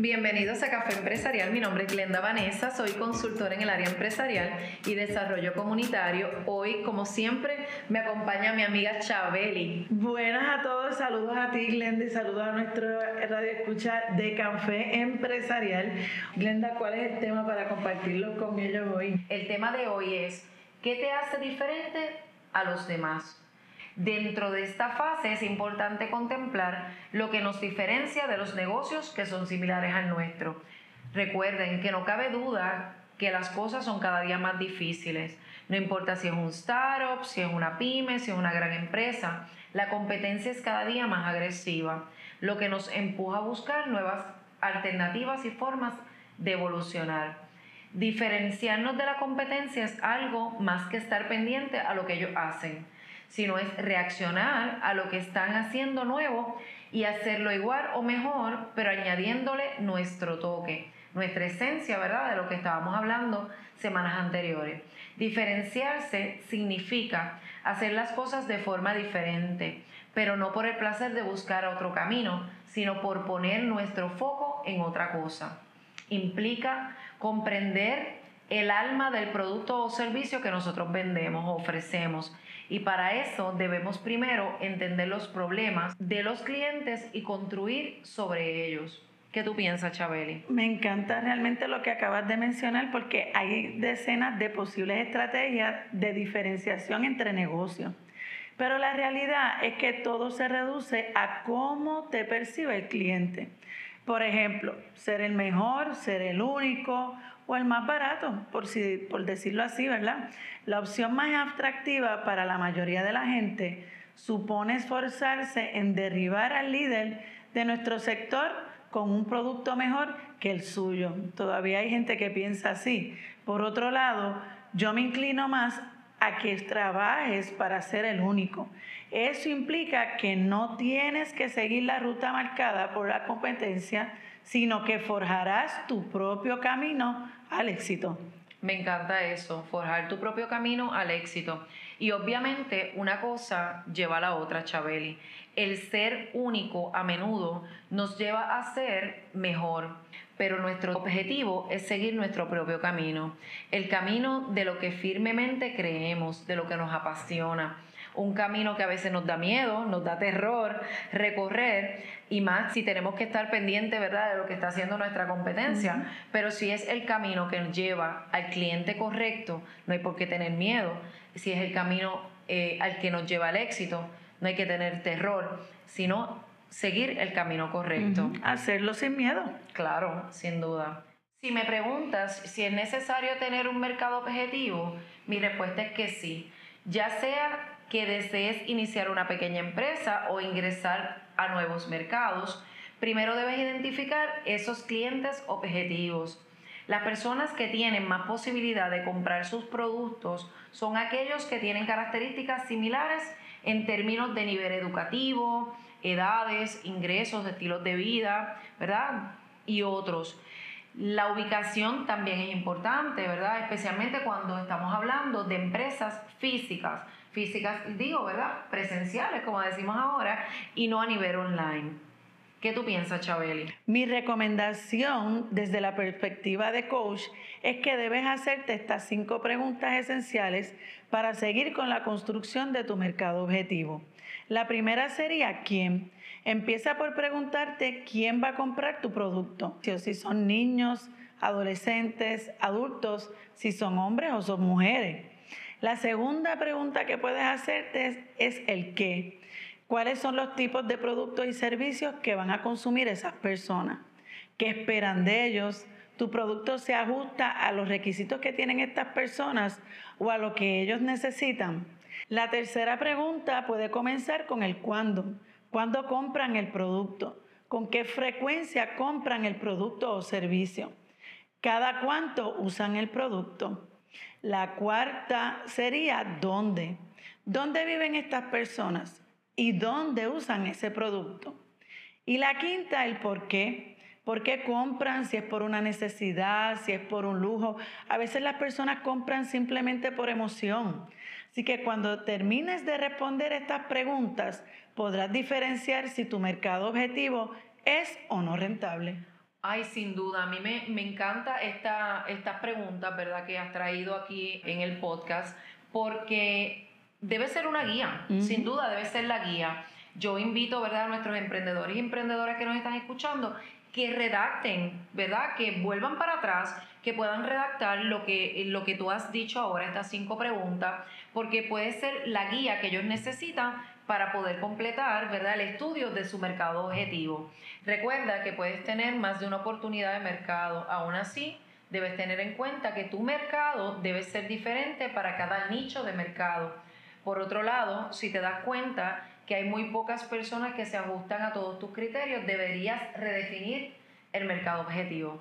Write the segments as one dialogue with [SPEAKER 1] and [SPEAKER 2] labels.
[SPEAKER 1] Bienvenidos a Café Empresarial. Mi nombre es Glenda Vanessa, soy consultora en el área empresarial y desarrollo comunitario. Hoy, como siempre, me acompaña mi amiga Chabeli.
[SPEAKER 2] Buenas a todos, saludos a ti, Glenda, y saludos a nuestro radio escucha de Café Empresarial. Glenda, ¿cuál es el tema para compartirlo con ellos hoy?
[SPEAKER 1] El tema de hoy es, ¿qué te hace diferente a los demás? Dentro de esta fase es importante contemplar lo que nos diferencia de los negocios que son similares al nuestro. Recuerden que no cabe duda que las cosas son cada día más difíciles. No importa si es un startup, si es una pyme, si es una gran empresa, la competencia es cada día más agresiva, lo que nos empuja a buscar nuevas alternativas y formas de evolucionar. Diferenciarnos de la competencia es algo más que estar pendiente a lo que ellos hacen sino es reaccionar a lo que están haciendo nuevo y hacerlo igual o mejor, pero añadiéndole nuestro toque, nuestra esencia, ¿verdad? De lo que estábamos hablando semanas anteriores. Diferenciarse significa hacer las cosas de forma diferente, pero no por el placer de buscar otro camino, sino por poner nuestro foco en otra cosa. Implica comprender el alma del producto o servicio que nosotros vendemos o ofrecemos y para eso debemos primero entender los problemas de los clientes y construir sobre ellos. ¿Qué tú piensas, Chabeli?
[SPEAKER 2] Me encanta realmente lo que acabas de mencionar porque hay decenas de posibles estrategias de diferenciación entre negocios. Pero la realidad es que todo se reduce a cómo te percibe el cliente. Por ejemplo, ser el mejor, ser el único o el más barato, por, si, por decirlo así, ¿verdad? La opción más atractiva para la mayoría de la gente supone esforzarse en derribar al líder de nuestro sector con un producto mejor que el suyo. Todavía hay gente que piensa así. Por otro lado, yo me inclino más a que trabajes para ser el único. Eso implica que no tienes que seguir la ruta marcada por la competencia, sino que forjarás tu propio camino al éxito.
[SPEAKER 1] Me encanta eso, forjar tu propio camino al éxito. Y obviamente una cosa lleva a la otra, Chabeli. El ser único a menudo nos lleva a ser mejor, pero nuestro objetivo es seguir nuestro propio camino, el camino de lo que firmemente creemos, de lo que nos apasiona un camino que a veces nos da miedo, nos da terror recorrer y más si tenemos que estar pendientes, ¿verdad?, de lo que está haciendo nuestra competencia. Pero si es el camino que nos lleva al cliente correcto, no hay por qué tener miedo. Si es el camino eh, al que nos lleva al éxito, no hay que tener terror, sino seguir el camino correcto.
[SPEAKER 2] Hacerlo sin miedo.
[SPEAKER 1] Claro, sin duda. Si me preguntas si es necesario tener un mercado objetivo, mi respuesta es que sí. Ya sea que desees iniciar una pequeña empresa o ingresar a nuevos mercados, primero debes identificar esos clientes objetivos. Las personas que tienen más posibilidad de comprar sus productos son aquellos que tienen características similares en términos de nivel educativo, edades, ingresos, estilos de vida, ¿verdad? Y otros. La ubicación también es importante, ¿verdad? Especialmente cuando estamos hablando de empresas físicas físicas, digo, ¿verdad? Presenciales, como decimos ahora, y no a nivel online. ¿Qué tú piensas, Chabeli?
[SPEAKER 2] Mi recomendación desde la perspectiva de coach es que debes hacerte estas cinco preguntas esenciales para seguir con la construcción de tu mercado objetivo. La primera sería ¿quién? Empieza por preguntarte quién va a comprar tu producto. Si son niños, adolescentes, adultos, si son hombres o son mujeres. La segunda pregunta que puedes hacerte es, el qué. ¿Cuáles son los tipos de productos y servicios que van a consumir esas personas? ¿Qué esperan de ellos? ¿Tu producto se ajusta a los requisitos que tienen estas personas o a lo que ellos necesitan? La tercera pregunta puede comenzar con el cuándo. ¿Cuándo compran el producto? ¿Con qué frecuencia compran el producto o servicio? ¿Cada cuánto usan el producto? La cuarta sería dónde. ¿Dónde viven estas personas? ¿Y dónde usan ese producto? Y la quinta, el por qué. ¿Por qué compran? Si es por una necesidad, si es por un lujo. A veces las personas compran simplemente por emoción. Así que cuando termines de responder estas preguntas, podrás diferenciar si tu mercado objetivo es o no rentable.
[SPEAKER 1] Ay, sin duda, a mí me, me encanta esta, estas preguntas, ¿verdad?, que has traído aquí en el podcast, porque debe ser una guía, sin duda debe ser la guía. Yo invito, ¿verdad?, a nuestros emprendedores y emprendedoras que nos están escuchando que redacten, ¿verdad?, que vuelvan para atrás, que puedan redactar lo que, lo que tú has dicho ahora, estas cinco preguntas, porque puede ser la guía que ellos necesitan para poder completar ¿verdad? el estudio de su mercado objetivo. Recuerda que puedes tener más de una oportunidad de mercado. Aún así, debes tener en cuenta que tu mercado debe ser diferente para cada nicho de mercado. Por otro lado, si te das cuenta que hay muy pocas personas que se ajustan a todos tus criterios, deberías redefinir el mercado objetivo.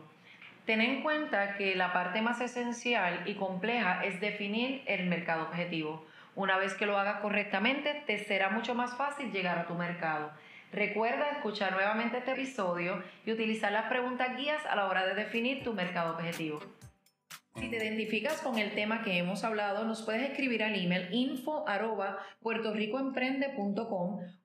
[SPEAKER 1] Ten en cuenta que la parte más esencial y compleja es definir el mercado objetivo. Una vez que lo hagas correctamente, te será mucho más fácil llegar a tu mercado. Recuerda escuchar nuevamente este episodio y utilizar las preguntas guías a la hora de definir tu mercado objetivo. Si te identificas con el tema que hemos hablado, nos puedes escribir al email info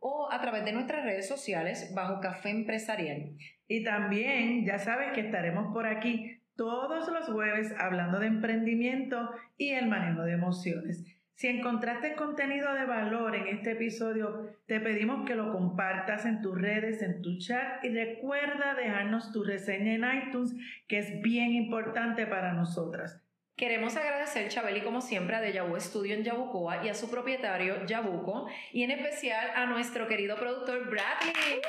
[SPEAKER 1] o a través de nuestras redes sociales bajo Café Empresarial.
[SPEAKER 2] Y también ya sabes que estaremos por aquí todos los jueves hablando de emprendimiento y el manejo de emociones. Si encontraste contenido de valor en este episodio, te pedimos que lo compartas en tus redes, en tu chat y recuerda dejarnos tu reseña en iTunes, que es bien importante para nosotras.
[SPEAKER 1] Queremos agradecer, Chabeli, como siempre, a Dejavu Studio en Yabucoa y a su propietario, Yabuco, y en especial a nuestro querido productor, Bradley.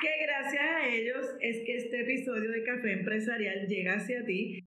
[SPEAKER 2] Que gracias a ellos es que este episodio de Café Empresarial llega hacia ti